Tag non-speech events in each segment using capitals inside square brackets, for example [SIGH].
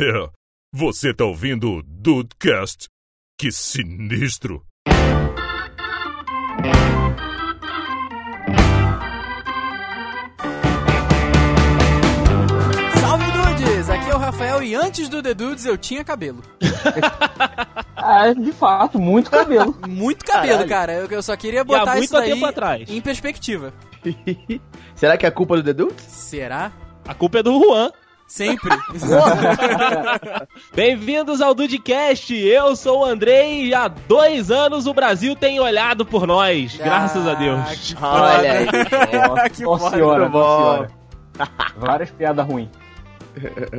É, você tá ouvindo o Dudecast? Que sinistro! Salve Dudes! Aqui é o Rafael e antes do The Dudes eu tinha cabelo. [LAUGHS] Ah, de fato, muito cabelo. [LAUGHS] Muito cabelo, Caralho. cara. Eu, eu só queria botar muito isso daí tempo atrás. em perspectiva. [LAUGHS] Será que é culpa do Dedu? Será? A culpa é do Juan. Sempre. [LAUGHS] Bem-vindos ao Dudecast. Eu sou o Andrei e há dois anos o Brasil tem olhado por nós. Graças a Ah, Deus. que [LAUGHS] Olha aí. [LAUGHS] que Nossa foda. senhora, nossa senhora. Várias piadas ruins.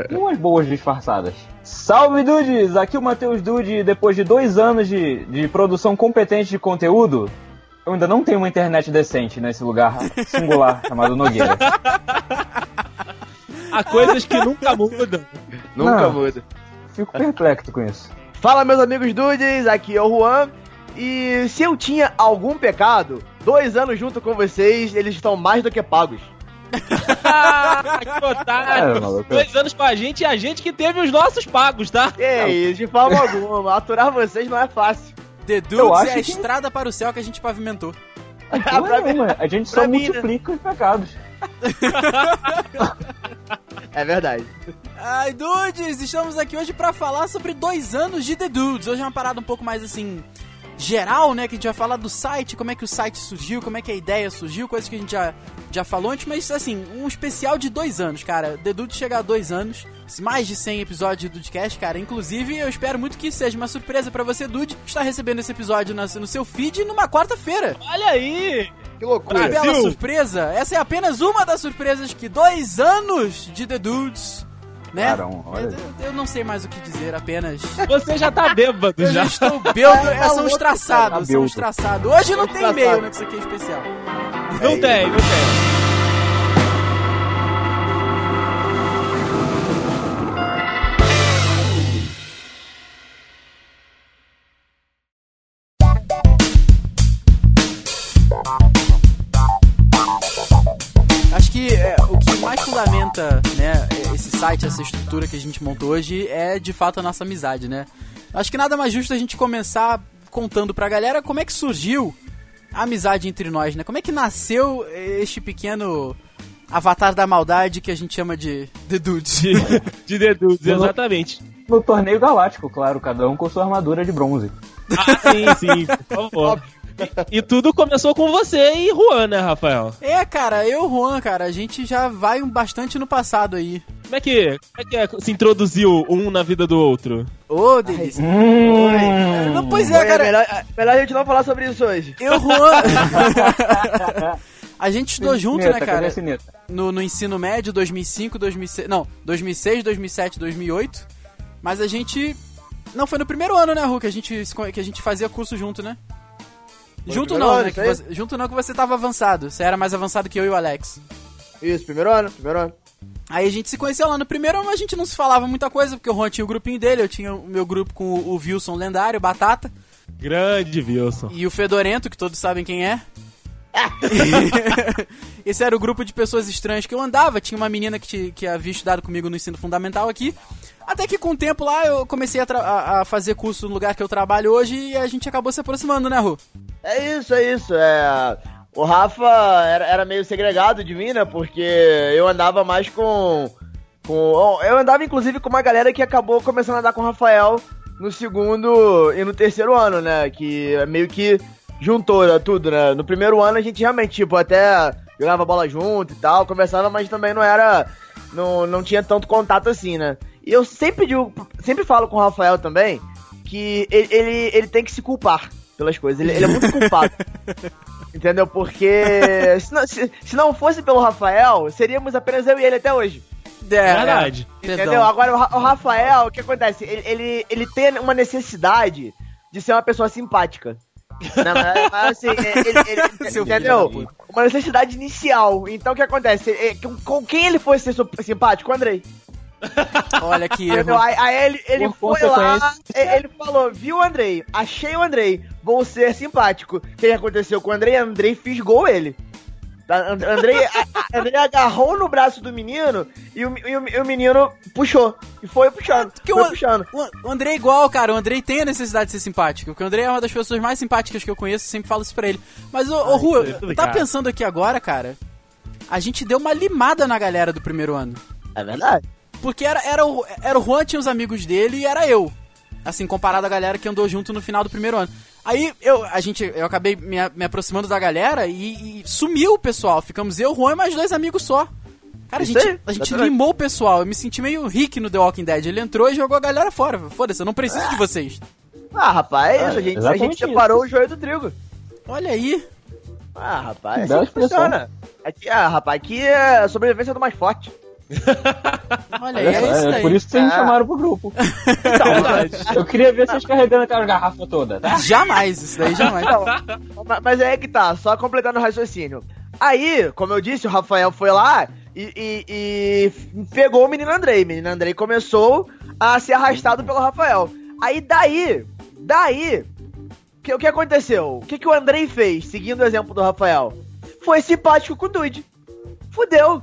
E umas boas disfarçadas. Salve Dudes! Aqui o Matheus Dude, depois de dois anos de, de produção competente de conteúdo, eu ainda não tenho uma internet decente nesse lugar singular chamado Nogueira. Há coisas que nunca mudam. Nunca Não. muda. Fico perplexo com isso. Fala, meus amigos dudes, aqui é o Juan. E se eu tinha algum pecado, dois anos junto com vocês, eles estão mais do que pagos. Ah, que otário. É, maluco. Dois anos com a gente e a gente que teve os nossos pagos, tá? Que isso, de forma alguma. Aturar vocês não é fácil. The Dudes acho é a que- estrada para o céu que a gente pavimentou. [LAUGHS] É nenhuma, a gente só mim, né? multiplica os pecados. [LAUGHS] É verdade. Ai, Dudes, estamos aqui hoje pra falar sobre dois anos de The Dudes. Hoje é uma parada um pouco mais assim. Geral, né? Que a gente vai falar do site, como é que o site surgiu, como é que a ideia surgiu, coisas que a gente já, já falou antes, mas assim, um especial de dois anos, cara. The Dudes chega a dois anos, mais de 100 episódios de Dudecast, cara. Inclusive, eu espero muito que seja uma surpresa pra você, Dude, estar recebendo esse episódio no seu feed numa quarta-feira. Olha aí. Que loucura. Que bela surpresa! Essa é apenas uma das surpresas que dois anos de The Dudes, né? Caramba, eu, eu- não sei mais o que dizer, apenas. Você já tá bêbado Eu já já. estou beldo, É, é, tá são louco, estraçados, cara, são beldo. estraçados. Hoje não tem Estraçado. e-mail, né? Que isso aqui é especial. Não tem, não tem. Que fundamenta, né, esse site, essa estrutura que a gente montou hoje é de fato a nossa amizade, né? Acho que nada mais justo a gente começar contando pra galera como é que surgiu a amizade entre nós, né? Como é que nasceu este pequeno avatar da maldade que a gente chama de The Dudes. De, de dedutos, exatamente. No torneio galáctico, claro, cada um com sua armadura de bronze. Ah, sim, sim, por favor. E, e tudo começou com você e Juan, né, Rafael? É, cara, eu e o Juan, cara, a gente já vai um bastante no passado aí. Como é que, como é que é, se introduziu um na vida do outro? Ô, delícia. Hum. Não, pois é, Oi, cara. melhor, melhor a gente não falar sobre isso hoje. Eu, Juan. [LAUGHS] a gente estudou junto, Sineta, né, cara? No, no ensino médio, 2005, 2006. Não, 2006, 2007, 2008. Mas a gente. Não, foi no primeiro ano, né, Ru, que a gente, que a gente fazia curso junto, né? Junto não, ano, né? que você- junto não, que você tava avançado. Você era mais avançado que eu e o Alex. Isso, primeiro ano, primeiro ano. Aí a gente se conheceu lá no primeiro, mas a gente não se falava muita coisa, porque o Juan tinha o grupinho dele, eu tinha o meu grupo com o Wilson lendário, Batata, Grande Wilson. e o Fedorento, que todos sabem quem é. [LAUGHS] Esse era o grupo de pessoas estranhas que eu andava. Tinha uma menina que, te- que havia estudado comigo no ensino fundamental aqui. Até que com o tempo lá eu comecei a, a- a fazer curso no lugar que eu trabalho hoje e a gente acabou se aproximando, né, Ru? É isso, é isso. É... O Rafa era, era meio segregado de mim, né? Porque eu andava mais com, com. Eu andava inclusive com uma galera que acabou começando a andar com o Rafael no segundo e no terceiro ano, né? Que meio que juntou né, tudo, né? No primeiro ano a gente realmente, tipo, até jogava bola junto e tal, conversava, mas também não era. Não, não tinha tanto contato assim, né? E eu sempre digo, sempre falo com o Rafael também que ele, ele, ele tem que se culpar pelas coisas. Ele, ele é muito [LAUGHS] culpado. Entendeu? Porque se não, se, se não fosse pelo Rafael, seríamos apenas eu e ele até hoje. É, Verdade. é, Entendeu? perdão. Agora, o, Ra- o Rafael, o que acontece? Ele, ele, ele tem uma necessidade de ser uma pessoa simpática. Não, mas, mas, assim, ele, ele- [LAUGHS] Seu entendeu? filho Uma necessidade inicial. Então o que acontece? Ele- com, com quem ele fosse ser simpático? Andrei. Olha que erro. Aí, aí ele, ele foi lá, e- ele falou, viu o Andrei, achei o Andrei, vou ser simpático. O que aconteceu com o Andrei? Andrei fisgou ele. Andrei, a- Andrei agarrou no braço do menino e o, e o- e o menino puxou. E foi puxando. Porque foi o, puxando. o- André é igual, cara. O André tem a necessidade de ser simpático. Porque o André é uma das pessoas mais simpáticas que eu conheço. eu Sempre falo isso pra ele. Mas, ô, ô Rua, tava pensando aqui agora, cara. A gente deu uma limada na galera do primeiro ano. É verdade. Porque era, era, o, era o Juan, tinha os amigos dele e era eu. Assim, comparado à galera que andou junto no final do primeiro ano. Aí eu, a gente, eu acabei me, a- me aproximando da galera e, e sumiu o pessoal. Ficamos eu, Juan e mais dois amigos só. Cara, a Isso gente, aí, a gente limou o pessoal. Eu me senti meio Rick no The Walking Dead. Ele entrou e jogou a galera fora. Foda-se, eu não preciso de vocês. Ah, rapaz, é isso. Ah, A gente, a gente separou o joio do trigo. Olha aí. Ah, rapaz, assim funciona. Aqui, ah, rapaz, aqui é a sobrevivência do mais forte. [LAUGHS] Olha é, isso É, daí. por isso que vocês me Ah. chamaram pro grupo. [LAUGHS] Então, Eu queria ver vocês carregando aquela garrafa toda, tá? Jamais, isso daí jamais. Ma- Mas é que tá, só completando o raciocínio. Aí, como eu disse, o Rafael foi lá e, e- e pegou o menino Andrei. O menino Andrei começou a ser arrastado pelo Rafael. Aí daí, daí, que, o que aconteceu? O que, que o Andrei fez, seguindo o exemplo do Rafael? Foi simpático com o Dude. Fudeu.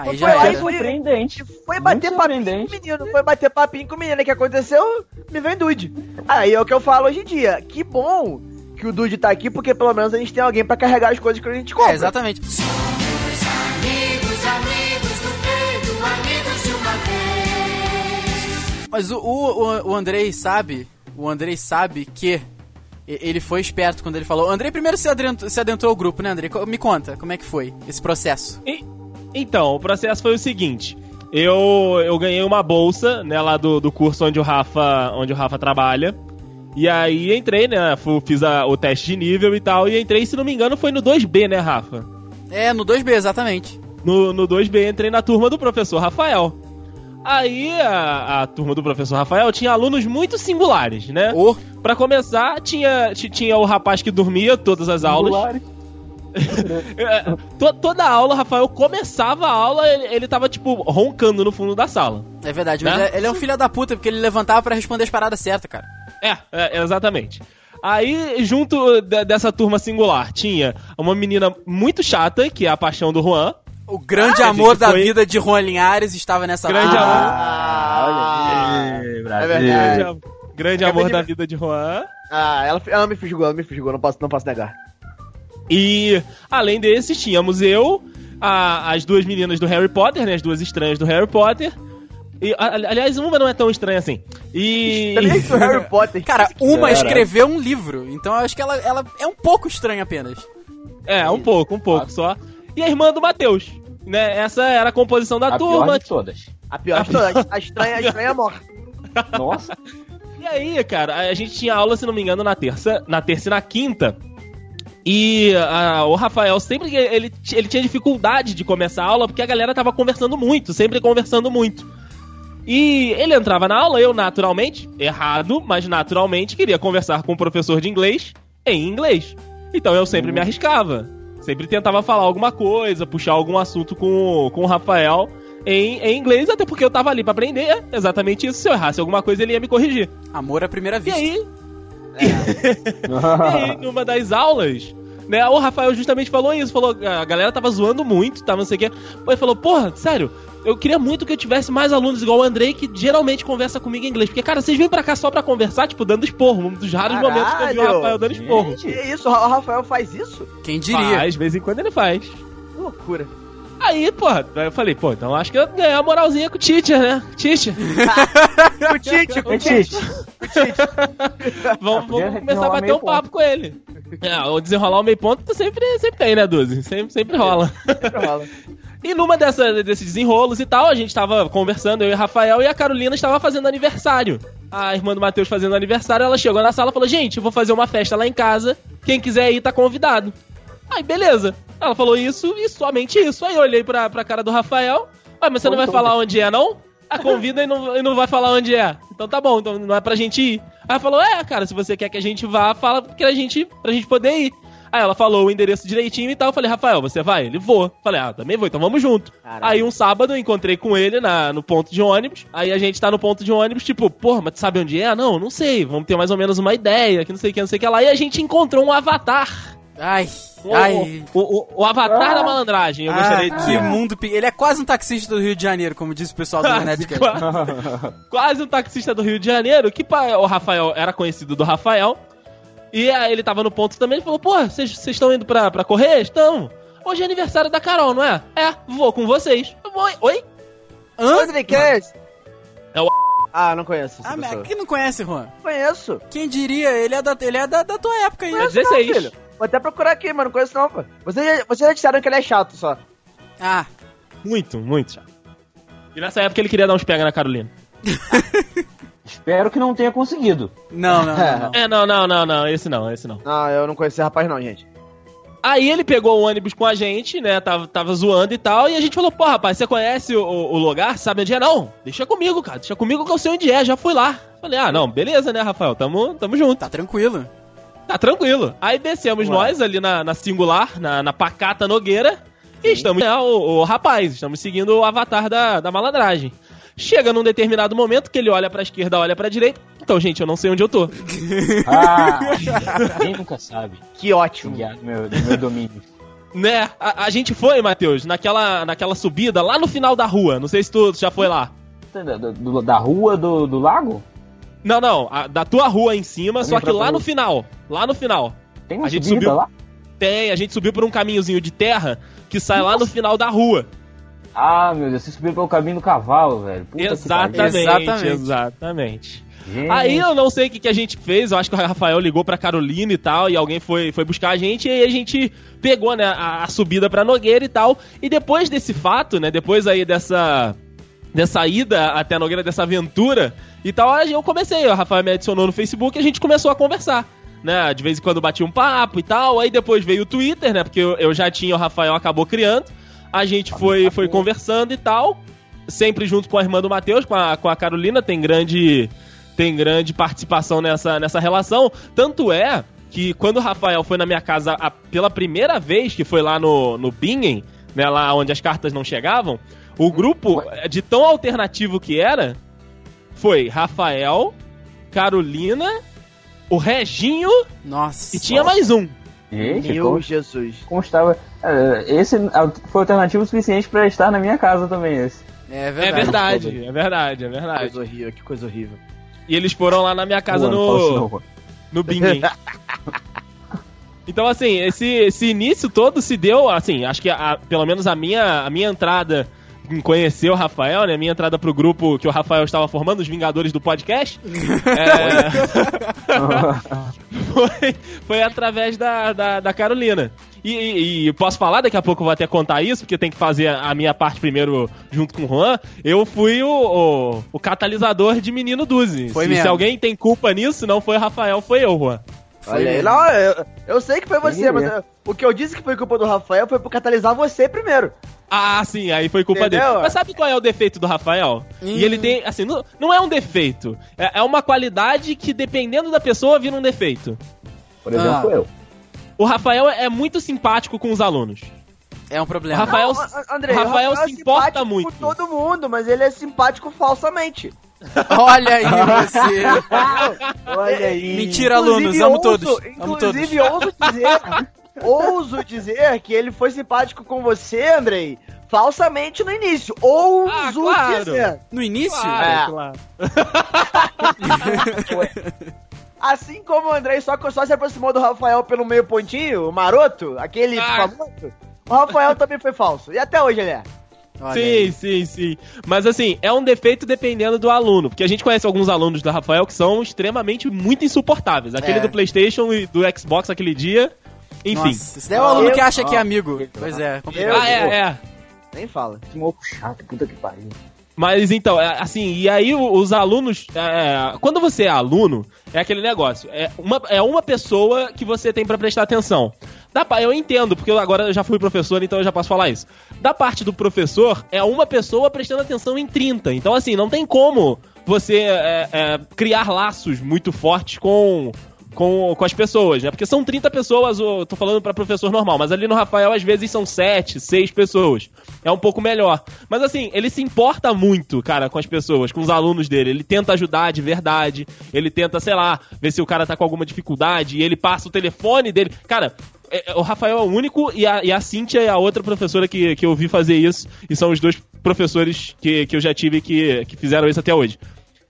Aí Foi já e era. foi- Surpreendente. Foi bater papinho com o menino, foi bater papinho com o menino. O que aconteceu? Me vem Dude. Aí é o que eu falo hoje em dia. Que bom que o Dude tá aqui, porque pelo menos a gente tem alguém pra carregar as coisas que a gente compra. É, exatamente. Amigos, amigos do peito, amigos de uma vez. Mas o, o, o- Andrei sabe, o Andrei sabe que ele foi esperto quando ele falou. O Andrei primeiro se adentrou, se adentrou ao grupo, né, Andrei? Me conta, como é que foi esse processo? E- então, o processo foi o seguinte. Eu, eu ganhei uma bolsa, né, lá do, do curso onde o Rafa, onde o Rafa trabalha. E aí entrei, né, fiz a- o teste de nível e tal, e entrei, se não me engano, foi no 2B, né, Rafa? É, no 2B, exatamente. No, no 2B entrei na turma do professor Rafael. Aí a, a turma do professor Rafael tinha alunos muito singulares, né? Ô, Pra começar, tinha, ti- tinha o rapaz que dormia todas as aulas. Singulares. É, [LAUGHS] to- toda aula, Rafael começava a aula, ele, ele tava, tipo, roncando no fundo da sala. é verdade, mas Né? é- ele é um filho da puta, porque ele levantava pra responder as paradas certas, cara. É, é, exatamente. Aí, junto de- dessa turma singular, tinha uma menina muito chata, que é a paixão do Juan. O grande Ah, amor da foi- vida de Juan Linhares estava nessa Grande turma. amor. Ah, Ei, é Brasil. verdade. Grande, grande amor de da vida de Juan. Ah, ela, ela me fisgou, ela me fisgou, não posso, não posso negar. E, além desses, tínhamos eu, a- as duas meninas do Harry Potter, né? As duas estranhas do Harry Potter. E, aliás, uma não é tão estranha assim. E. Do Harry Potter. Cara, uma Cara. escreveu um livro, então eu acho que ela, ela é um pouco estranha apenas. É, um pouco, um pouco só. E a irmã do Matheus. Né? Essa era a composição da A turma. pior de todas. A pior de todas, a estranha, a estranha morre. [LAUGHS] Nossa. E aí, cara, a gente tinha aula, se não me engano, na terça, na terça e na quinta. E ah, o Rafael sempre ele, ele tinha dificuldade de começar a aula porque a galera tava conversando muito, sempre conversando muito. E ele entrava na aula, eu naturalmente, errado, mas naturalmente queria conversar com o professor de inglês em inglês. Então eu sempre me arriscava. Sempre tentava falar alguma coisa, puxar algum assunto com, o- com o Rafael em, em inglês, até porque eu tava ali pra aprender exatamente isso. Se eu errasse alguma coisa, ele ia me corrigir. Amor à primeira E vista. Aí, [LAUGHS] e aí, numa das aulas, né, o Rafael justamente falou isso, falou, a galera tava zoando muito, tava não sei o quê. Aí falou, porra, sério, eu queria muito que eu tivesse mais alunos igual o Andrei, que geralmente conversa comigo em inglês. Porque, cara, vocês vêm pra cá só pra conversar, tipo, dando esporro. Um dos raros Caralho! momentos que eu vi o Rafael dando esporro. Que isso, o Rafael faz isso? Quem diria? Faz, de vez em quando ele faz. Que loucura. Aí, porra, eu falei, pô, então acho que eu ganhei a moralzinha com o teacher, né? Teacher, [LAUGHS] O Tite, o É Tite. Tite. vamos, podia vamos começar a bater um papo com ele. É, o desenrolar o meio ponto sempre, sempre tem, né, Duzi? Sempre, sempre rola. Sempre rola. [LAUGHS] E numa dessa, desses desenrolos e tal, a gente tava conversando, eu e o Rafael, e a Carolina estava fazendo aniversário. A irmã do Matheus fazendo aniversário, ela chegou na sala e falou: Gente, eu vou fazer uma festa lá em casa. Quem quiser ir tá convidado. Aí, beleza. Ela falou isso e somente isso. Aí eu olhei pra, pra cara do Rafael. Ah, mas você não vai falar onde é, não? A convida e não, e não vai falar onde é. Então tá bom, então não é pra gente ir. Aí ela falou: É, cara, se você quer que a gente vá, fala que a gente, pra gente poder ir. Aí ela falou o endereço direitinho e tal. Eu falei, Rafael, você vai? Ele vou. Falei, ah, também vou, então vamos junto. Caralho. Aí um sábado eu encontrei com ele na, no ponto de ônibus. Aí a gente tá no ponto de ônibus, tipo, porra, mas tu sabe onde é? Não, não sei. Vamos ter mais ou menos uma ideia, que não sei o que, não sei o que lá. E a gente encontrou um avatar Ai, O, ai. o, o- o avatar da malandragem, eu gostaria Ah, de que dizer. mundo. pe- Ele é quase um taxista do Rio de Janeiro, como diz o pessoal do Nerdcast. Qua- [LAUGHS] Quase um taxista do Rio de Janeiro, que o Rafael era conhecido do Rafael. E aí ele tava no ponto também, ele falou, pô, vocês estão indo pra, pra correr? Estão. Hoje é aniversário da Carol, não é? É, vou com vocês. Eu vou- Oi? Hã? André, quem é? É o- Ah, não conheço essa Ah, pessoa. quem não conhece, Juan? Conheço. Quem diria? Ele é da, ele é da, da tua época aí. É Conheço não, 16. filho. Vou até procurar aqui, mas não conheço não, pô. Vocês já, vocês já disseram que ele é chato só. Ah, Muito, muito chato. E nessa época ele queria dar uns pega na Carolina. [LAUGHS] Espero que não tenha conseguido. não, não, não. [LAUGHS] não. É, não, não, não, não, esse não, esse não. Não, eu não conheço esse rapaz não, gente. Aí ele pegou o ônibus com a gente, né? Tava, tava zoando e tal. E a gente falou, pô, rapaz, você conhece o, o- o lugar? Sabe onde é? Não, deixa comigo, cara. Deixa comigo que eu sei onde é, já fui lá. Falei, ah, não, beleza, né, Rafael? Tamo, tamo junto. Tá tranquilo. Tá tranquilo. Aí descemos Ué. nós ali na, na singular, na, na pacata Nogueira. E estamos, né, o, o rapaz, estamos seguindo o avatar da, da malandragem. Chega num determinado momento que ele olha pra esquerda, olha pra direita. Então, gente, eu não sei onde eu tô. [LAUGHS] Ah, quem nunca sabe. Que ótimo. Do meu, do meu domínio. Né? A, a gente foi, Matheus, naquela, naquela subida lá no final da rua. Não sei se tu já foi lá. Da, da- do- da rua do, do lago? Não, não, a- da tua rua em cima, só que lá no final. Lá no final. Tem uma A gente subida subiu- lá? Tem, a gente subiu por um caminhozinho de terra que sai lá no final da rua. Ah, meu Deus, você subiu pelo caminho do cavalo, velho. Puta que Exatamente. Exatamente. exatamente. Gente, Aí eu não sei o que, que a gente fez, eu acho que o Rafael ligou pra Carolina e tal, e alguém foi, foi buscar a gente, e aí a gente pegou, né, a, a subida pra Nogueira e tal. E depois desse fato, né, depois aí dessa, dessa ida até a Nogueira, dessa aventura. E tal, aí eu comecei, o Rafael me adicionou no Facebook e a gente começou a conversar. Né, de vez em quando batia um papo e tal, aí depois veio o Twitter, né, porque eu, eu já tinha, o Rafael acabou criando, a gente foi, foi conversando e tal, sempre junto com a irmã do Matheus, com a, com a Carolina, tem grande tem grande participação nessa, nessa relação. Tanto é que quando o Rafael foi na minha casa a- pela primeira vez, que foi lá no, no Bingen, né, lá onde as cartas não chegavam, o grupo, de tão alternativo que era, foi Rafael, Carolina, o Reginho Nossa. e tinha mais um. Gente, Meu como, Jesus. como estava. É, Esse foi alternativo suficiente pra estar na minha casa também, esse. É É verdade. verdade, é verdade, é Que verdade. coisa horrível, que coisa horrível. E eles foram lá na minha casa no, no Bingen. [LAUGHS] Então, assim, esse, esse início todo se deu, assim, acho que a- pelo menos a minha, a minha entrada conhecer o Rafael, né? Minha entrada pro grupo que o Rafael estava formando, os Vingadores do Podcast, [LAUGHS] é, [LAUGHS] foi, foi através da, da, da Carolina. E, e- e posso falar, daqui a pouco eu vou até contar isso, porque tem que fazer a minha parte primeiro junto com o Juan. Eu fui o, o, o catalisador de Menino Duzi. Foi se, mesmo. se alguém tem culpa nisso, não foi o Rafael, foi eu, Juan. Foi Olha aí, não, eu, eu sei que foi você, Sim, mas é. o que eu disse que foi culpa do Rafael foi por catalisar você primeiro. Ah, sim, aí foi culpa Entendeu? dele. Mas sabe qual é o defeito do Rafael? E ele tem, assim, não, não é um defeito. É, é uma qualidade que, dependendo da pessoa, vira um defeito. Por exemplo, Ah. eu. O Rafael é muito simpático com os alunos. É um problema. Rafael- Não, A- André, o Rafael é se importa simpático muito. Com todo mundo, mas ele é simpático falsamente. Olha aí você. [LAUGHS] Olha aí. Mentira, alunos. Inclusive, Amo ouso- todos. Amo todos. Inclusive, ouso dizer, ouso dizer que ele foi simpático com você, Andrei, falsamente no início. Ouso Ah, claro. dizer. No início? É. claro. [LAUGHS] Assim como o Andrei só, só se aproximou do Rafael pelo meio pontinho, o maroto, aquele Ah. famoso, o Rafael também foi falso. E até hoje ele é. Olha sim, aí. sim, sim. Mas assim, é um defeito dependendo do aluno. Porque a gente conhece alguns alunos do Rafael que são extremamente muito insuportáveis. Aquele É. do Playstation e do Xbox aquele dia. Enfim. Nossa, esse daí é o aluno Eu- que acha que é amigo. Pois é, complicado. Eu- Ah, é, é. Nem fala. Que moco chato, puta que pariu. Mas então, é, assim, e aí os alunos. é, quando você é aluno, é aquele negócio. É uma, é uma pessoa que você tem pra prestar atenção. Da, eu entendo, porque eu agora já fui professor, então eu já posso falar isso. Da parte do professor, é uma pessoa prestando atenção em 30. Então, assim, não tem como você é, é, criar laços muito fortes com. Com, com as pessoas, né? Porque são 30 pessoas, eu tô falando pra professor normal, mas ali no Rafael às vezes são 7, 6 pessoas. É um pouco melhor. Mas assim, ele se importa muito, cara, com as pessoas, com os alunos dele. Ele tenta ajudar de verdade. Ele tenta, sei lá, ver se o cara tá com alguma dificuldade. E ele passa o telefone dele. Cara, o Rafael é o único e a, e a Cíntia é a outra professora que, que eu vi fazer isso. E são os dois professores que, que eu já tive que, que fizeram isso até hoje.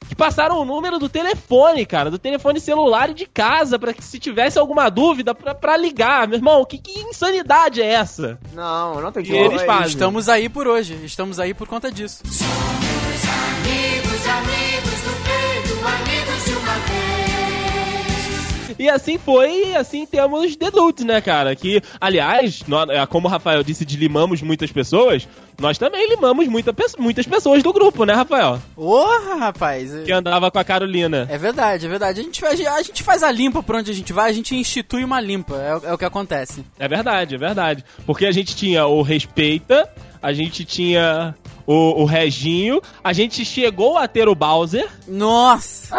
Que passaram o número do telefone, cara, do telefone celular e de casa, pra que se tivesse alguma dúvida, pra, pra ligar. Meu irmão, que, que insanidade é essa? Não, não tem E como. eles fazem. Estamos aí por hoje. Estamos aí por conta disso. Amigos, amigos E assim foi, e assim temos The Dudes, né, cara? Que, aliás, é, como o Rafael disse, de limamos muitas pessoas, nós também limamos muita, muitas pessoas do grupo, né, Rafael? Porra, rapaz. Que andava com a Carolina. É verdade, é verdade. A gente, faz, a gente faz a limpa por onde a gente vai, a gente institui uma limpa. É, é o que acontece. É verdade, é verdade. Porque a gente tinha o Respeita, a gente tinha o, o Reginho, a gente chegou a ter o Bowser. Nossa!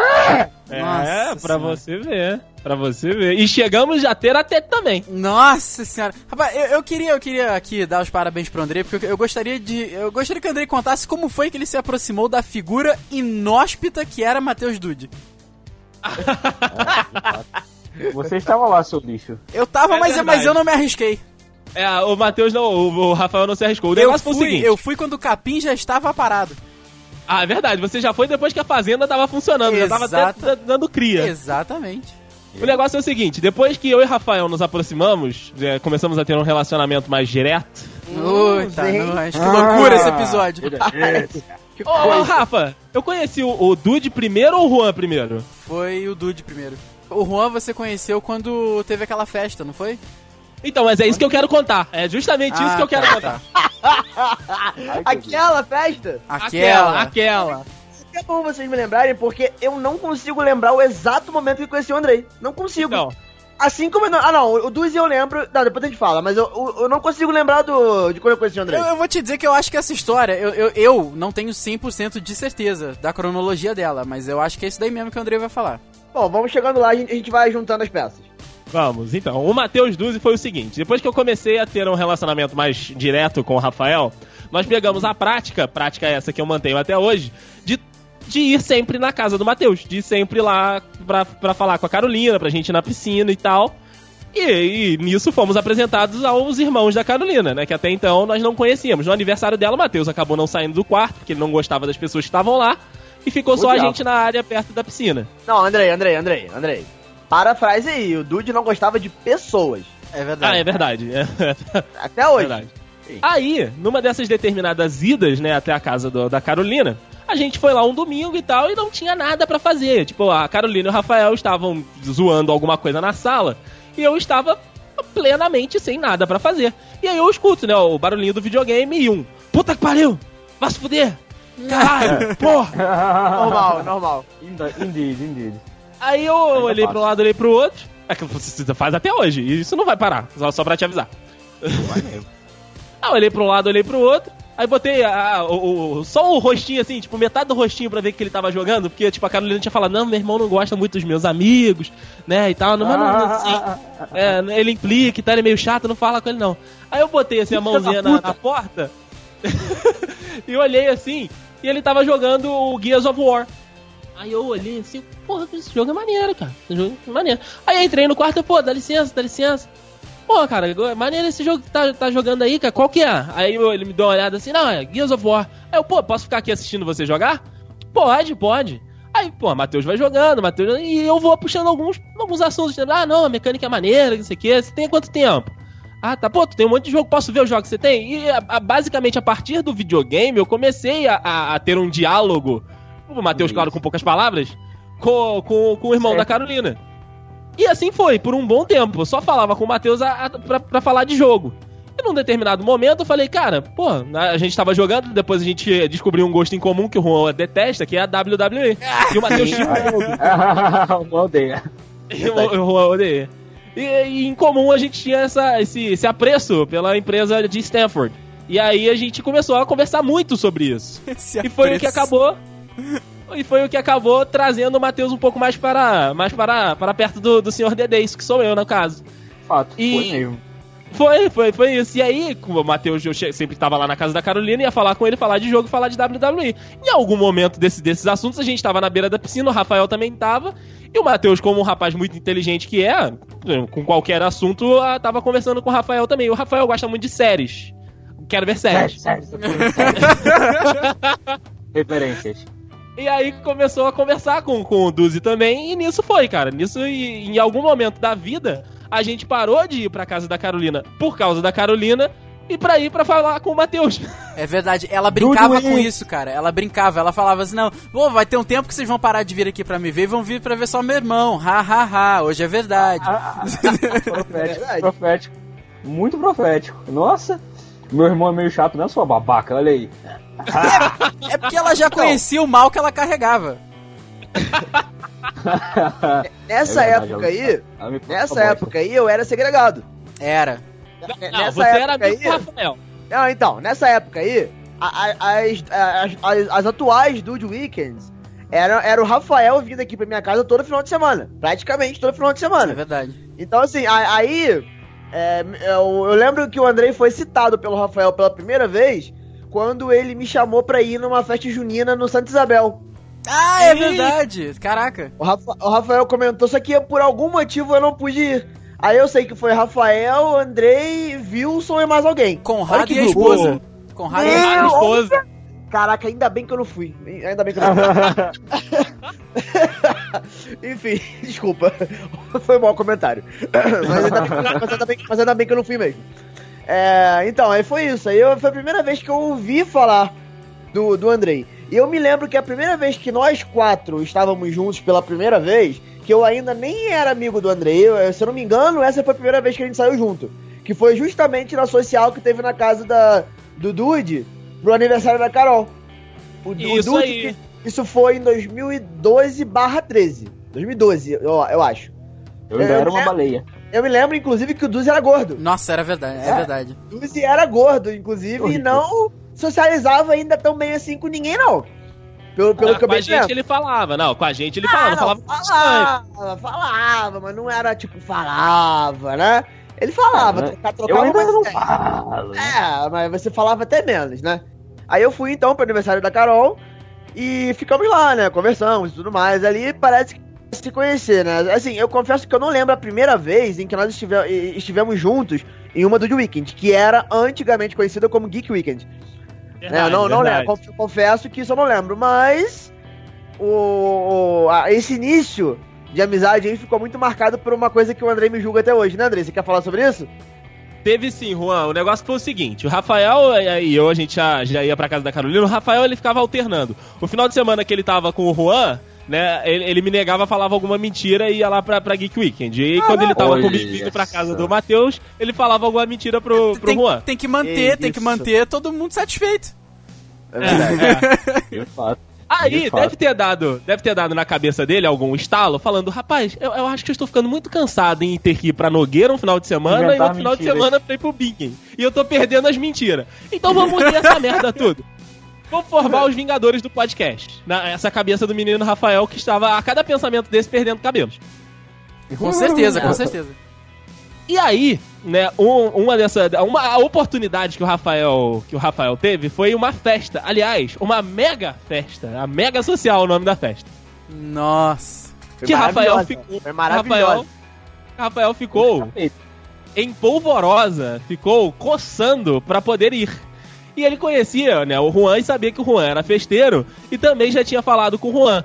é, Nossa pra Senhora. você ver. Pra você ver. E chegamos a ter a Tete também. Nossa senhora. Rapaz, eu, eu queria, eu queria aqui dar os parabéns pro André, porque eu, eu gostaria de. Eu gostaria que o André contasse como foi que ele se aproximou da figura inóspita que era Matheus Dude. Você estava lá, seu bicho. Eu tava, É mas, verdade. mas eu não me arrisquei. É, o Matheus não, o, o Rafael não se arriscou. O Eu negócio foi o fui, seguinte. eu fui quando o capim já estava parado. Ah, é verdade. Você já foi depois que a fazenda tava funcionando. Já tava Exato. até dando cria. Exatamente. O negócio é o seguinte: depois que eu e Rafael nos aproximamos, é, começamos a ter um relacionamento mais direto. Gente. nós, que loucura esse episódio. Que [LAUGHS] Ô, ô, Rafa, eu conheci o, o Dude primeiro ou o Juan primeiro? Foi o Dude primeiro. O Juan você conheceu quando teve aquela festa, não foi? Então, mas é isso que eu quero contar. É justamente isso Ah, que eu quero tá, contar. [LAUGHS] Aquela festa, Aquela. aquela. é bom vocês me lembrarem, porque eu não consigo lembrar o exato momento que conheci o Andrei. Não consigo. Então, Assim como eu não. Ah, não, o Duzi eu lembro. Não, depois a gente fala, mas eu, eu, eu não consigo lembrar do, de quando eu conheci o Andrei. Eu, eu vou te dizer que eu acho que essa história, eu, eu, eu não tenho 100% de certeza da cronologia dela, mas eu acho que é isso daí mesmo que o André vai falar. Bom, vamos chegando lá, a gente, a gente vai juntando as peças. Vamos. Então, o Matheus Duzi foi o seguinte: depois que eu comecei a ter um relacionamento mais direto com o Rafael, nós pegamos a prática, prática essa que eu mantenho até hoje, de, de ir sempre na casa do Matheus, de ir sempre lá pra, pra falar com a Carolina, pra gente ir na piscina e tal. E, e nisso fomos apresentados aos irmãos da Carolina, né? Que até então nós não conhecíamos. No aniversário dela, o Matheus acabou não saindo do quarto, porque ele não gostava das pessoas que estavam lá. E ficou só a gente na área perto da piscina. Não, Andrei, Andrei, Andrei, Andrei. Para a frase aí, o Dude não gostava de pessoas. É verdade. Ah, é verdade. É [LAUGHS] Até hoje. verdade. Aí, numa dessas determinadas idas, né, até a casa do- da Carolina, a gente foi lá um domingo e tal e não tinha nada pra fazer. Tipo, a Carolina e o Rafael estavam zoando alguma coisa na sala e eu estava plenamente sem nada pra fazer. E aí eu escuto, né, o barulhinho do videogame e um, puta que pariu, vai se fuder, caralho, [LAUGHS] porra. Normal, [LAUGHS] normal. Indeed, indeed. Aí eu Ainda olhei pra um lado, olhei pro outro. É que você faz até hoje, e isso não vai parar, só, só pra te avisar. Ah, [LAUGHS] eu olhei um lado, olhei pro outro. Aí botei a- o, o- só o rostinho assim, tipo, metade do rostinho pra ver que ele tava jogando, porque, tipo, a Carolina tinha falado, não, meu irmão não gosta muito dos meus amigos, né, e tal, não, mas não, assim, é, ele implica e tal, ele é meio chato, não fala com ele não. Aí eu botei assim a mãozinha na, na porta [LAUGHS] e olhei assim, e ele tava jogando o Gears of War. Aí eu olhei assim, porra, esse jogo é maneiro, cara. Esse jogo é maneiro. Aí entrei no quarto e, pô, dá licença, dá licença. Pô, cara, é maneiro esse jogo que tá, tá jogando aí, cara. Qual que é? Aí eu- ele me deu uma olhada assim, não, é Gears of War. Aí eu, pô, posso ficar aqui assistindo você jogar? Pode, pode. Aí, pô, Matheus vai jogando, Matheus. E eu vou puxando alguns, alguns assuntos. né? Ah, não, a mecânica é maneira, não sei o quê. Você tem quanto tempo? Ah, tá. Pô, tu tem um monte de jogo, posso ver os jogos que você tem? E a- a- basicamente, a partir do videogame, eu comecei a, a- a ter um diálogo. O Matheus, claro, com poucas palavras, com, com, com o irmão Certo. da Carolina. E assim foi, por um bom tempo. Eu só falava com o Matheus a- a- pra, pra falar de jogo. E num determinado momento eu falei, cara, pô, a gente tava jogando, depois a gente descobriu um gosto em comum que o Juan detesta, que é a WWE. E o Matheus tinha um Uma aldeia. eu, eu odeio. E, e em comum a gente tinha essa, esse, esse apreço pela empresa de Stanford. E aí a gente começou a conversar muito sobre isso. Esse E foi o que acabou. E foi o que acabou trazendo o Matheus um pouco mais para, mais para, para perto do, do senhor Dedê, isso que sou eu, no caso. Fato, E- foi mesmo. Foi, foi, foi isso. E aí, o Matheus sempre tava lá na casa da Carolina, ia falar com ele, falar de jogo, falar de WWE. Em algum momento desse, desses assuntos, a gente tava na beira da piscina, o Rafael também tava, E o Matheus, como um rapaz muito inteligente que é, com qualquer assunto, ah, tava conversando com o Rafael também. O Rafael gosta muito de séries. Quero ver séries. Sério, sério. [LAUGHS] Referências. E aí começou a conversar com, com o Duzi também, e nisso foi, cara. Nisso, e- em algum momento da vida, a gente parou de ir pra casa da Carolina por causa da Carolina e pra ir pra falar com o Matheus. É verdade, ela brincava com isso, cara. Ela brincava, ela falava assim: não, pô, vai ter um tempo que vocês vão parar de vir aqui pra me ver e vão vir pra ver só meu irmão. Ha, ha, ha. Hoje é verdade. [LAUGHS] Profético, profético. Muito profético. Nossa. Meu irmão é meio chato, não é sua babaca, olha aí. É porque ela já conhecia o mal que ela carregava. [LAUGHS] Nessa É verdade, época aí, nessa época aí, eu era segregado. Era. N- Não, nessa você era época amigo aí, do Rafael. Não, então, nessa época aí, a- a- as, as, as, as atuais Dude Weekends era, era o Rafael vindo aqui pra minha casa todo final de semana. Praticamente todo final de É semana. verdade. Então, assim, a- aí. é, eu, eu lembro que o Andrei foi citado pelo Rafael pela primeira vez quando ele me chamou pra ir numa festa junina no Santa Isabel. Ah, é Ih. verdade. Caraca. O, Rafa- o Rafael comentou, só que por algum motivo eu não pude ir. Aí eu sei que foi Rafael, Andrei, Wilson e mais alguém. Conrado que e a esposa. Conrado e a esposa. Caraca, ainda bem que eu não fui. Ainda bem que eu não fui. [LAUGHS] Enfim, desculpa. Foi um mau comentário. Mas ainda, bem, que- mas ainda bem- mas ainda bem que eu não fui mesmo. É, então, aí foi isso. Aí eu- foi a primeira vez que eu ouvi falar do, do Andrei. E eu me lembro que a primeira vez que nós quatro estávamos juntos pela primeira vez, que eu ainda nem era amigo do Andrei, eu- se eu não me engano, essa foi a primeira vez que a gente saiu junto. Que foi justamente na social que teve na casa da, do Dude, pro aniversário da Carol. O, o Isso Dude, aí. que- isso foi em 2012 barra 13. 2012, eu, eu acho. Eu ainda Eu era uma lembro- baleia. Eu me lembro, inclusive, que o Duzi era gordo. Nossa, era verdade. É, É. verdade. O Duzi era gordo, inclusive, e não socializava ainda tão bem assim com ninguém, não. Pelo, pelo que eu com a gente ele falava, não, com a gente ele falava, Ah, falava não, estranho. falava, falava, mas não era tipo falava, né? Ele falava, É, né? troca- Eu trocava ainda não falo. É, mas você falava até menos, né? Aí eu fui então pro aniversário da Carol e ficamos lá, né? Conversamos e tudo mais. Ali parece que se conhecer, né? Assim, eu confesso que eu não lembro a primeira vez em que nós estive- estivemos juntos em uma do Weekend, que era antigamente conhecida como Geek Weekend. né? Eu não, não lembro, conf- confesso que isso eu não lembro, mas o, o- a- esse início de amizade aí ficou muito marcado por uma coisa que o Andrei me julga até hoje, né, Andrei? Você quer falar sobre isso? Teve sim, Juan. O negócio foi o seguinte: o Rafael eh, e eu, a gente já, já ia pra casa da Carolina. O Rafael ele ficava alternando. O final de semana que ele tava com o Juan, né? Ele, ele me negava, falava alguma mentira e ia lá pra, pra Geek Weekend. E aí, quando ele tava comigo indo pra casa do Matheus, ele falava alguma mentira pro, pro Tem, Juan. tem que manter, tem que manter todo mundo satisfeito. É verdade. [LAUGHS] De fato. Aí deve ter dado, deve ter dado na cabeça dele algum estalo, falando, rapaz, eu, eu acho que eu estou ficando muito cansado em ter que ir pra Nogueira um final de semana Inventar e outro final de semana pra ir pro Bingen. E eu tô perdendo as mentiras. Então vamos unir essa merda tudo. Vamos formar os Vingadores do podcast. Na, essa cabeça do menino Rafael que estava a cada pensamento desse perdendo cabelos. Com certeza, com certeza. E aí, né, um- uma dessa, uma a oportunidade que o Rafael, que o Rafael teve foi uma festa. Aliás, uma mega festa, a mega social é o nome da festa. Nossa. Foi que Rafael ficou, Foi. Rafael, Rafael ficou em polvorosa, ficou coçando pra poder ir. E ele conhecia, né, o Juan e sabia que o Juan era festeiro e também já tinha falado com o Juan.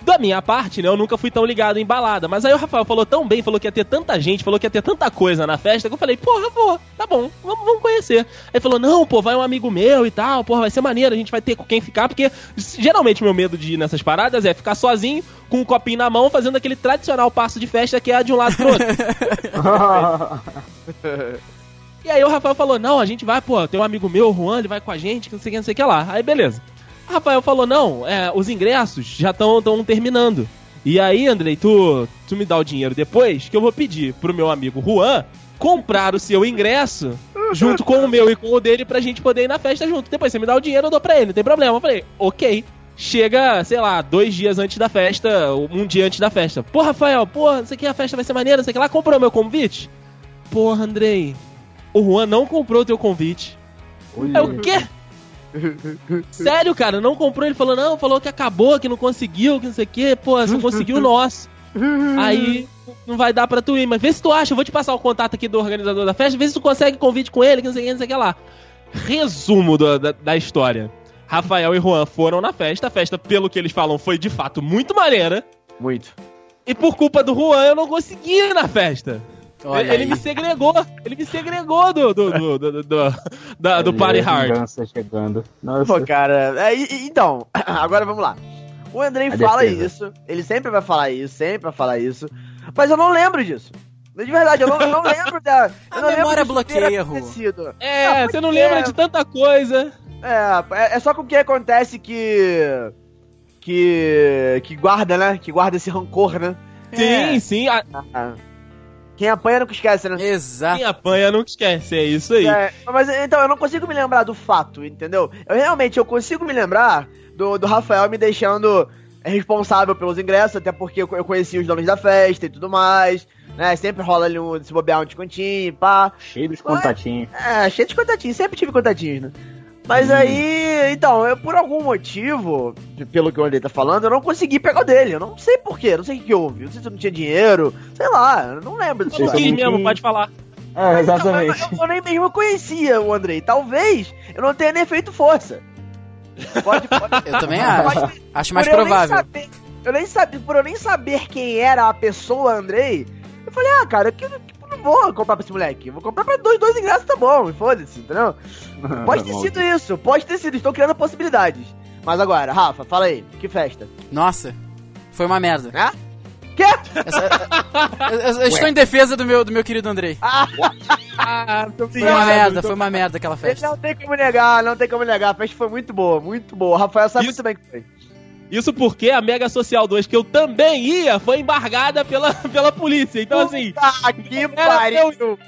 Da minha parte, né, eu nunca fui tão ligado em balada, mas aí o Rafael falou tão bem, falou que ia ter tanta gente, falou que ia ter tanta coisa na festa, que eu falei, porra, vou, tá bom, vamos, vamos conhecer. Aí ele falou, não, pô, vai um amigo meu e tal, porra, vai ser maneiro, a gente vai ter com quem ficar, porque geralmente meu medo de ir nessas paradas é ficar sozinho, com um copinho na mão, fazendo aquele tradicional passo de festa que é de um lado pro outro. [LAUGHS] [LAUGHS] E aí o Rafael falou, não, a gente vai, pô, tem um amigo meu, o Juan, ele vai com a gente, que não sei o que, não sei o que lá. Aí beleza. O Rafael falou, não, é, os ingressos já estão terminando. E aí, Andrei, tu, tu me dá o dinheiro depois, que eu vou pedir pro meu amigo Juan comprar o seu ingresso junto com o meu e com o dele pra gente poder ir na festa junto. Depois você me dá o dinheiro, eu dou pra ele, não tem problema. Eu falei, ok. Chega, sei lá, dois dias antes da festa, um dia antes da festa. Pô, Rafael, pô, não sei que, a festa vai ser maneira, não sei que lá, comprou meu convite? Porra, Andrei, o Juan não comprou o teu convite. É o quê? [LAUGHS] Sério, cara, não comprou. Ele falou, não, falou que acabou, que não conseguiu, que não sei o quê. Pô, só conseguiu o nosso. [LAUGHS] Aí não vai dar pra tu ir, mas vê se tu acha, eu vou te passar o contato aqui do organizador da festa, vê se tu consegue convite com ele, que não sei o que, não sei o que lá. Resumo do- da, da história. Rafael e Juan foram na festa, a festa, pelo que eles falam, foi de fato muito maneira. Muito. E por culpa do Juan, eu não consegui ir na festa. Olha ele aí. me segregou, ele me segregou do, do, do, do, do, da- do Party Hard. Chegando. Nossa. Pô, cara, é, e- então, [CLEARS THROAT] agora vamos lá. O Andrei A fala defesa. isso, ele sempre vai falar isso, sempre vai falar isso, mas eu não lembro disso. De verdade, eu não, eu não lembro da. eu [LAUGHS] A não lembro memória bloqueia. É, Não, você não lembra de tanta coisa. É, é- é só com o que acontece que. Que. Que guarda, né? Que guarda esse rancor, né? Sim, É. sim, a, Ah, Quem apanha nunca esquece, né? Exato. quem apanha nunca esquece, é isso aí. É, mas então, eu não consigo me lembrar do fato, entendeu? Eu realmente eu consigo me lembrar do, do Rafael me deixando responsável pelos ingressos, até porque eu, eu conheci os donos da festa e tudo mais, né? Sempre rola ali um, se bobear um descontinho, pá. Cheio dos contatinhos. É, cheio de contatinhos, sempre tive contatinhos, né? Mas aí, então, eu por algum motivo, pelo que o André tá falando, eu não consegui pegar o dele. Eu não sei porquê, não sei o que, que houve. Não sei se eu não tinha dinheiro, sei lá, eu não lembro disso. Eu não quis mesmo, pode falar. É, Então, exatamente. eu, eu nem mesmo conhecia o Andrei. Talvez eu não tenha nem feito força. Pode, pode. [LAUGHS] Eu também pode- acho. Acho mais por eu nem provável. saber- eu nem sabia, por eu nem saber quem era a pessoa Andrei, eu falei, ah, cara, eu, que- vou comprar pra esse moleque. Eu Vou comprar pra dois, dois ingressos, tá bom, foda-se, entendeu? [LAUGHS] Pode ter sido isso, pode ter sido, estou criando possibilidades. Mas agora, Rafa, fala aí, que festa? Nossa, foi uma merda. Né? Quê? Essa- eu, eu- eu estou em defesa do meu, do meu querido Andrei. Ah, Foi uma merda, foi uma merda aquela festa. não tem como negar, não tem como negar. A festa foi muito boa, muito boa. O Rafael sabe Isso- muito bem que foi. Isso porque a Mega Social 2, que eu também ia, foi embargada pela, [LAUGHS] pela polícia. Então, assim, Puta que era pariu!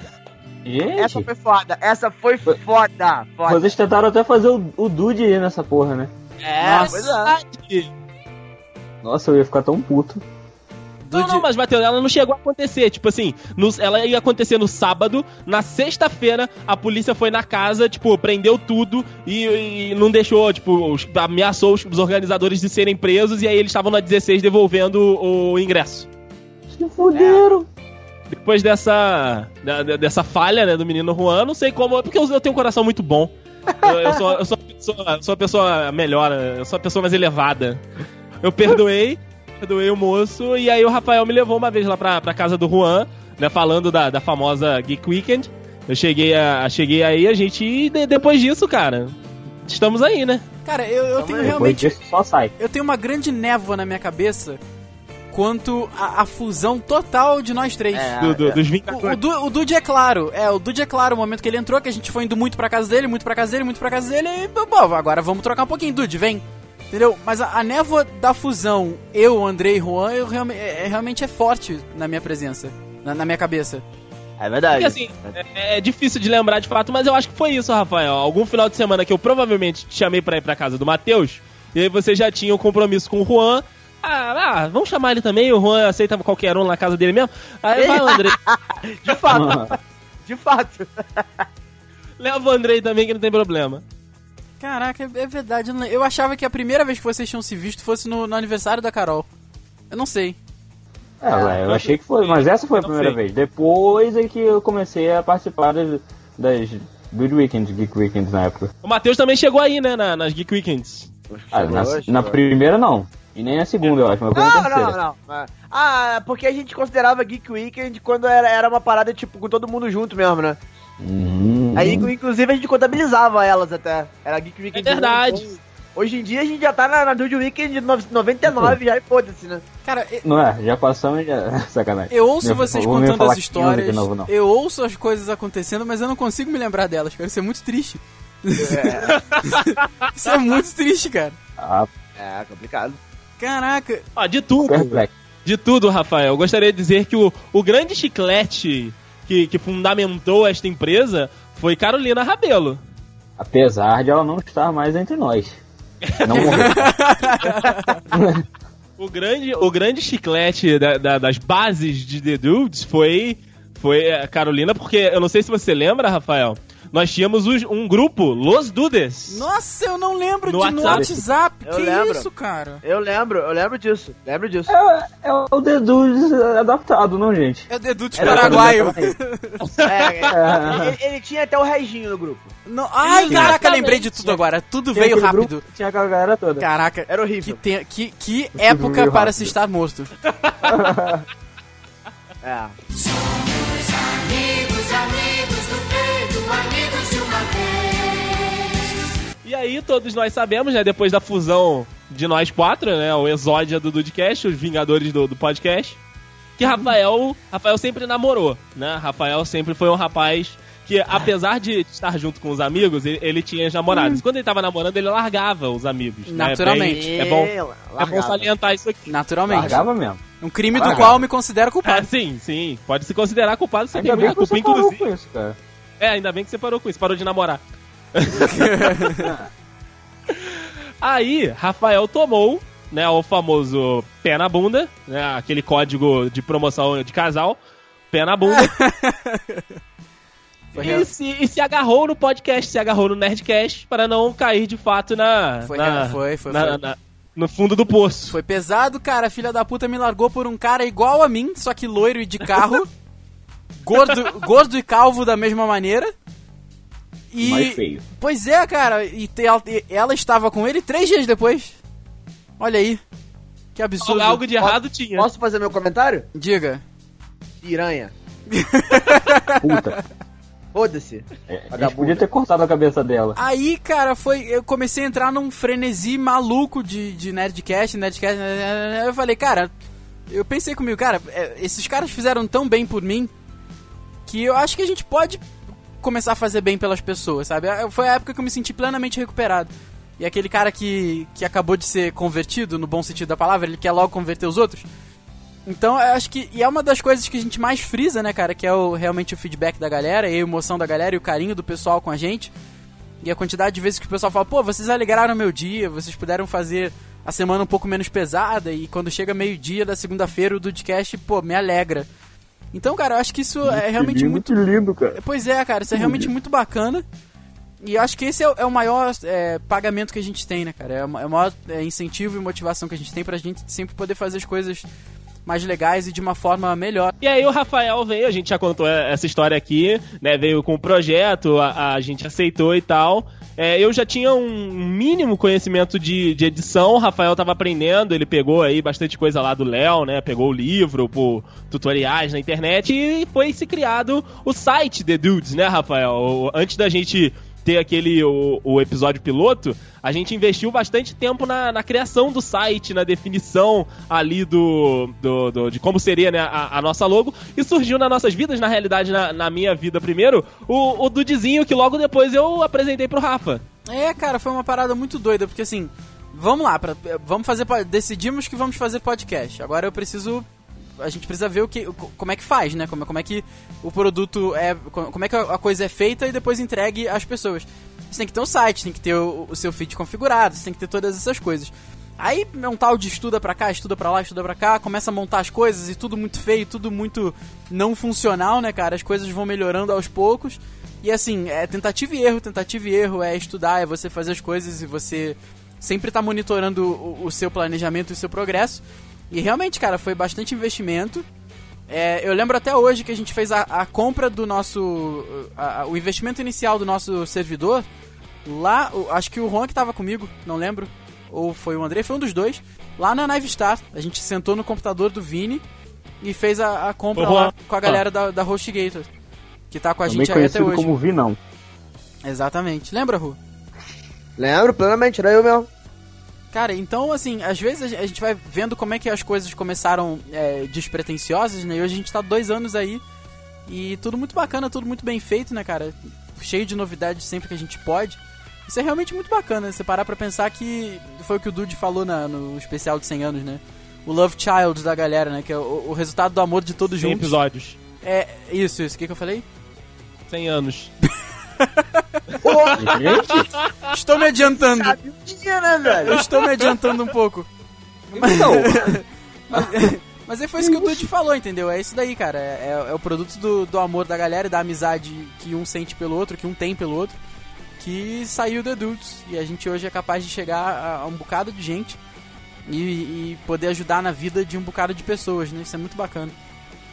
Essa Gente, foi foda, essa foi foda, foda. vocês tentaram até fazer o, o Dude aí nessa porra, né? É, Nossa. é. verdade. Nossa, eu ia ficar tão puto. Do Não, não, mas Matheus, ela não chegou a acontecer. Tipo assim, no- ela ia acontecer no sábado, na sexta-feira, a polícia foi na casa, tipo, prendeu tudo e, e não deixou, tipo, os- ameaçou os, os organizadores de serem presos e aí eles estavam na 16 devolvendo o, o ingresso. Se fuderam. Depois dessa, da- da- dessa falha, né, do menino Juan, não sei como, porque eu, eu tenho um coração muito bom. Eu, eu sou, eu sou, uma pessoa- sou uma pessoa melhor, eu sou uma pessoa mais elevada. Eu perdoei, perdoei o moço, e aí o Rafael me levou uma vez lá pra, pra casa do Juan, né, falando da, da famosa Geek Weekend. Eu cheguei, a, cheguei aí, a gente, e de- depois disso, cara, estamos aí, né? Cara, eu, eu tenho realmente. disso só sai. Eu tenho uma grande névoa na minha cabeça quanto à, à fusão total de nós três. É, Do- do- é. dos O, o, 20 Du- o Dude é claro, é, o Dude é claro, o momento que ele entrou, que a gente foi indo muito pra casa dele, muito pra casa dele, muito pra casa dele, e, bom, agora vamos trocar um pouquinho, Dude, vem. Entendeu? Mas a, a névoa da fusão, eu, Andrei e Juan, eu realme- é, é- realmente é forte na minha presença, na, na minha cabeça. É verdade. Porque assim, é, é difícil de lembrar de fato, mas eu acho que foi isso, Rafael. Algum final de semana que eu provavelmente te chamei pra ir pra casa do Matheus, e aí você já tinha um compromisso com o Juan. Ah, ah, vamos chamar ele também, o Juan aceita qualquer um na casa dele mesmo. Aí vai o Andrei. [LAUGHS] De fato. De fato. Leva o Andrei também, que não tem problema. Caraca, é, é verdade. Eu, achava que a primeira vez que vocês tinham se visto fosse no, no aniversário da Carol. Eu não sei. É, ué, eu achei que foi, mas essa foi a primeira sei. vez. Depois é que eu comecei a participar das, das Good Weekends, Geek Weekends na época. O Matheus também chegou aí, né, na- nas Geek Weekends. Ah, na, na primeira não. E nem na segunda, eu acho, mas foi na Não, terceira. não, não. Ah, Ah, porque a gente considerava Geek Weekend quando era, era uma parada, tipo, com todo mundo junto mesmo, né? Uhum. Aí, inclusive, a gente contabilizava elas até. Era Geek Weekend. É verdade. um, Hoje em dia a gente já tá na, na Dude Weekend de no- 99 já e foda-se, né? Cara, eu, Não é, já passamos e já. [LAUGHS] Sacanagem. eu ouço vocês contando as histórias, de novo, não. eu ouço as coisas acontecendo, mas eu não consigo me lembrar delas, cara. Isso é muito triste. [LAUGHS] Isso é muito triste, cara. Ah, É, complicado. Caraca. Ó, de tudo. De tudo, Rafael. Eu gostaria de dizer que o, o grande chiclete que, que fundamentou esta empresa foi Carolina Rabelo. Apesar de ela não estar mais entre nós. Não morreu. [LAUGHS] O grande, o grande chiclete da- da- das bases de The Dudes foi, foi a Carolina, porque eu não sei se você lembra, Rafael, nós tínhamos os- um grupo, Los Dudes. Nossa, eu não lembro No de no WhatsApp. WhatsApp. Eu que lembro. isso, cara? Eu lembro, eu lembro disso. Lembro disso. É, é o Dedudes adaptado, não, gente? É o Dedutos Era paraguaio. [LAUGHS] É, é, ele, ele tinha até o Reginho no grupo. Não- Ai, caraca, Exatamente. lembrei de tudo agora. Tudo veio rápido. grupo que Tinha aquela galera toda. Caraca, Era que, horrível. te- que, que época para rápido. se estar morto. [LAUGHS] É. Amigos, amigos do peito, amigos. E aí, todos nós sabemos, né, depois da fusão de nós quatro, né, o exódia do Dudcast, os vingadores do, do podcast, que Rafael, Rafael sempre namorou, né? Rafael sempre foi um rapaz que, apesar de estar junto com os amigos, ele, ele tinha namorados. Quando ele tava namorando, ele largava os amigos. né? Naturalmente. Bem- É bom, é bom Largava. salientar isso aqui. Naturalmente. Largava mesmo. Um crime do Largava. qual eu me considero culpado. sim, sim. Pode se considerar culpado, você Ainda tem bem muita que você culpa, parou inclusive. com isso, cara. É, ainda bem que você parou com isso, parou de namorar. [LAUGHS] Aí, Rafael tomou, né, o famoso pé na bunda, né, aquele código de promoção de casal, pé na bunda, [LAUGHS] e, se, e se agarrou no podcast, se agarrou no Nerdcast, para não cair de fato na... Foi na- foi, foi, na- foi. na- no fundo do poço. Foi pesado, cara. A filha da puta me largou por um cara igual a mim, só que loiro e de carro. [LAUGHS] gordo, gordo e calvo da mesma maneira. E. Mais feio. Pois é, cara. E te- ela, ela estava com ele três dias depois. Olha aí. Que absurdo. Algo de errado tinha. Posso fazer meu comentário? Diga. Piranha. [LAUGHS] Puta. Foda-se. É, a gente Vagabunda. podia ter cortado a cabeça dela. Aí, cara, foi. Eu comecei a entrar num frenesi maluco de, de Nerdcast, Nerdcast. Nerdcast. Eu falei, cara, eu pensei comigo, cara, é, esses caras fizeram tão bem por mim que eu acho que a gente pode começar a fazer bem pelas pessoas, sabe? É, Foi a época que eu me senti plenamente recuperado. E aquele cara que, que acabou de ser convertido, no bom sentido da palavra, ele quer logo converter os outros. Então, eu acho que. E é uma das coisas que a gente mais frisa, né, cara? Que é o, realmente o feedback da galera, e a emoção da galera e o carinho do pessoal com a gente. E a quantidade de vezes que o pessoal fala, pô, vocês alegraram meu dia, vocês puderam fazer a semana um pouco menos pesada, e quando chega meio-dia da segunda-feira o Dudcast, pô, me alegra. Então, cara, eu acho que isso é realmente muito. lindo, cara. Pois é, cara, isso é realmente muito bacana. E eu acho que esse é, o- é o maior é, pagamento que a gente tem, né, cara? É é o maior é, incentivo e motivação que a gente tem pra gente sempre poder fazer as coisas mais legais e de uma forma melhor. E aí o Rafael veio, a gente já contou essa história aqui, né? Veio com o projeto, a, a gente aceitou e tal. É, eu já tinha um mínimo conhecimento de, de edição, o Rafael tava aprendendo, ele pegou aí bastante coisa lá do Léo, né? Pegou o livro, por tutoriais na internet e foi se criado o site The Dudes, né, Rafael? Antes da gente ter aquele o, o episódio piloto, a gente investiu bastante tempo na, na criação do site, na definição ali do, do, do- de como seria né, a, a nossa logo, e surgiu nas nossas vidas, na realidade, na, na minha vida primeiro, o, o Dudizinho, que logo depois eu apresentei pro Rafa. É, cara, foi uma parada muito doida, porque assim, vamos lá, pra, vamos fazer, decidimos que vamos fazer podcast. Agora eu preciso, a gente precisa ver o que, como é que faz, né? Como, como é que o produto é, co- como é que a coisa é feita e depois entregue às pessoas. Você tem que ter um site, tem que ter o, o seu feed configurado, você tem que ter todas essas coisas. Aí é um tal de estuda pra cá, estuda pra lá, estuda pra cá, começa a montar as coisas e tudo muito feio, tudo muito não funcional, né, cara? As coisas vão melhorando aos poucos. E assim, é tentativa e erro, tentativa e erro, é estudar, é você fazer as coisas e você sempre tá monitorando o, o seu planejamento e o seu progresso. E realmente, cara, foi bastante investimento. É, eu lembro até hoje que a gente fez a, a compra do nosso. a- a- o investimento inicial do nosso servidor. Lá, o- acho que o Juan que tava comigo, não lembro. Ou foi o André, foi um dos dois. Lá na Nivestar. A gente sentou no computador do Vini e fez a, a compra Juan. lá com a galera da, da HostGator. Que tá com a Também gente aí até hoje. como Vi, não. Exatamente. Lembra, Ru? Lembro plenamente, era eu mesmo. Cara, então, assim, às vezes a gente vai vendo como é que as coisas começaram é, despretensiosas, né? E hoje a gente tá dois anos aí e tudo muito bacana, tudo muito bem feito, né, cara? Cheio de novidades sempre que a gente pode. Isso é realmente muito bacana, você parar pra pensar que foi o que o Dude falou na- no especial de 100 anos, né? O Love Child da galera, né? Que é o, o resultado do amor de todos 100 juntos. episódios. É, isso, isso. O que, que eu falei? 100 anos. [LAUGHS] Gente, Estou me adiantando. Sabe o dia, né, velho? Eu estou me adiantando um pouco. então, Mas Mas aí foi isso que o Dude falou, entendeu? É isso daí, cara. É, é- é o produto do, do amor da galera e da amizade que um sente pelo outro, que um tem pelo outro, que saiu The Dudes. E a gente hoje é capaz de chegar a, a um bocado de gente e, e poder ajudar na vida de um bocado de pessoas, né? Isso é muito bacana.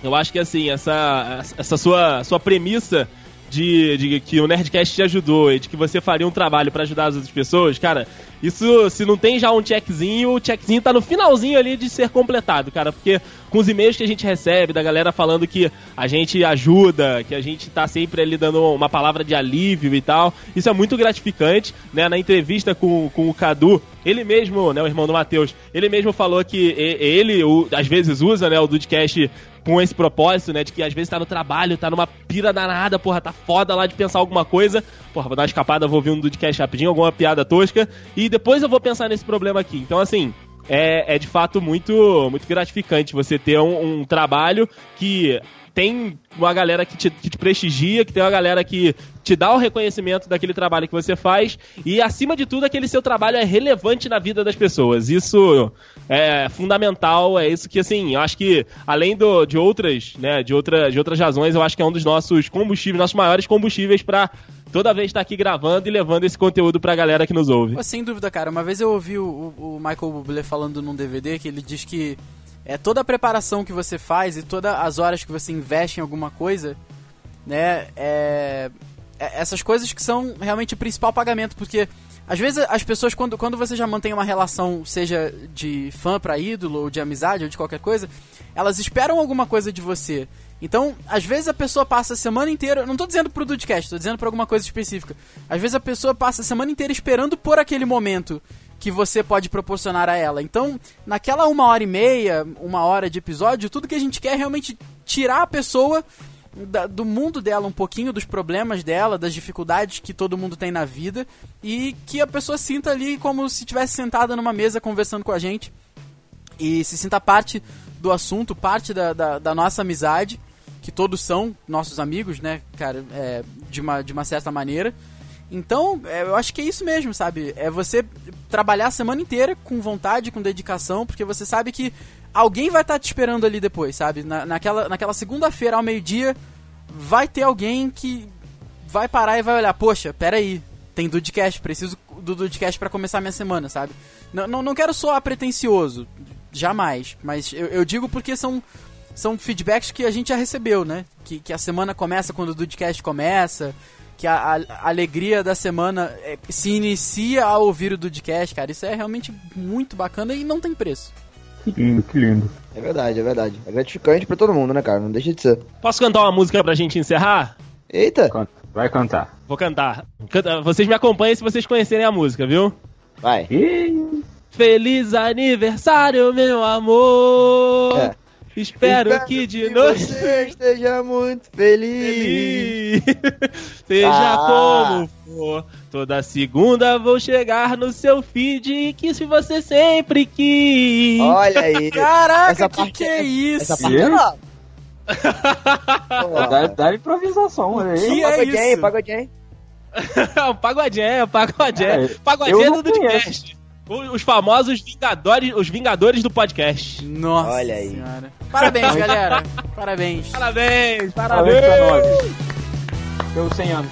Eu acho que assim, essa, essa sua, sua premissa de, de que o Nerdcast te ajudou e de que você faria um trabalho pra ajudar as outras pessoas, cara, isso, se não tem já um checkzinho, o checkzinho tá no finalzinho ali de ser completado, cara, porque com os e-mails que a gente recebe da galera falando que a gente ajuda, que a gente tá sempre ali dando uma palavra de alívio e tal, isso é muito gratificante, né? Na entrevista com, com o Cadu, ele mesmo, né, o irmão do Matheus, ele mesmo falou que ele, o- às vezes, usa, né, o Dudcast com esse propósito, né, de que às vezes tá no trabalho, tá numa pira danada, porra, tá foda lá de pensar alguma coisa, porra, vou dar uma escapada, vou ouvir um Dudcast rapidinho, alguma piada tosca, e depois eu vou pensar nesse problema aqui. Então, assim, é, é de fato muito, muito gratificante você ter um, um trabalho que tem uma galera que te, que te prestigia, que tem uma galera que te dá o reconhecimento daquele trabalho que você faz e, acima de tudo, aquele seu trabalho é relevante na vida das pessoas. Isso é fundamental, é isso que, assim, eu acho que, além do, de outras, né, de, outra, de outras razões, eu acho que é um dos nossos combustíveis, nossos maiores combustíveis pra toda vez estar aqui gravando e levando esse conteúdo pra galera que nos ouve. Sem dúvida, cara. Uma vez eu ouvi o- o Michael Bublé falando num DVD que ele diz que é toda a preparação que você faz e todas as horas que você investe em alguma coisa, né, é, é- essas coisas que são realmente o principal pagamento, porque às vezes as pessoas quando, quando você já mantém uma relação, seja de fã pra ídolo ou de amizade ou de qualquer coisa, elas esperam alguma coisa de você. Então, às vezes a pessoa passa a semana inteira, não tô dizendo pro Dudcast, tô dizendo pra alguma coisa específica. Às vezes a pessoa passa a semana inteira esperando por aquele momento que você pode proporcionar a ela. Então, naquela uma hora e meia, uma hora de episódio, tudo que a gente quer é realmente tirar a pessoa da- do mundo dela um pouquinho, dos problemas dela, das dificuldades que todo mundo tem na vida e que a pessoa sinta ali como se estivesse sentada numa mesa conversando com a gente e se sinta parte do assunto, parte da, da, da nossa amizade, que todos são nossos amigos, né, cara, é, de, uma, de uma certa maneira. Então, é, eu acho que é isso mesmo, sabe? É você trabalhar a semana inteira com vontade, com dedicação, porque você sabe que alguém vai estar te esperando ali depois, sabe? Na, naquela naquela segunda-feira ao meio-dia, vai ter alguém que vai parar e vai olhar, poxa, peraí, tem Dudcast, preciso do Dudcast pra começar minha semana, sabe? Não, não, não quero soar pretencioso, jamais, mas eu, eu digo porque são, são feedbacks que a gente já recebeu, né? Que, que a semana começa quando o Dudcast começa, que a, a- a alegria da semana é, se inicia ao ouvir o Dudcast, cara, isso é realmente muito bacana e não tem preço. Que lindo, que lindo. É verdade, é verdade. É gratificante pra todo mundo, né, cara? Não deixa de ser. Posso cantar uma música pra gente encerrar? Eita. Vai cantar. Vou cantar. Canta- Vocês me acompanhem se vocês conhecerem a música, viu? vai. Feliz aniversário, meu amor! É. Espero, que de noite você esteja muito feliz. feliz. Seja Ah. como for. Toda segunda vou chegar no seu feed e que se você sempre quis. Olha aí. [LAUGHS] Caraca, Essa que parte que é isso? Essa parte é nova. dá, dá improvisação, olha aí. Que é Pagodinho, isso? pagodinho. [LAUGHS] o pagodinho, o pagodinho. É, do podcast. Os famosos vingadores, os vingadores do podcast. Nossa Olha aí. senhora. Parabéns, galera. Parabéns. Parabéns, Parabéns parabéns. pra nós. Pelos 100 anos.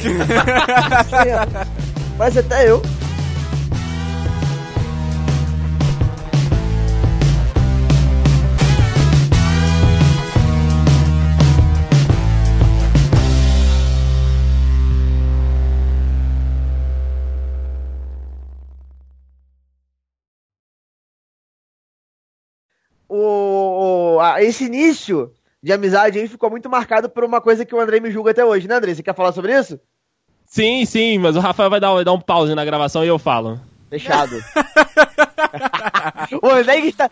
[LAUGHS] Mas até eu. Esse início de amizade aí ficou muito marcado por uma coisa que o Andrei me julga até hoje, né, Andrei? Você quer falar sobre isso? Sim, sim, mas o Rafael vai dar, vai dar um pause na gravação e eu falo. Fechado. [LAUGHS] o que está.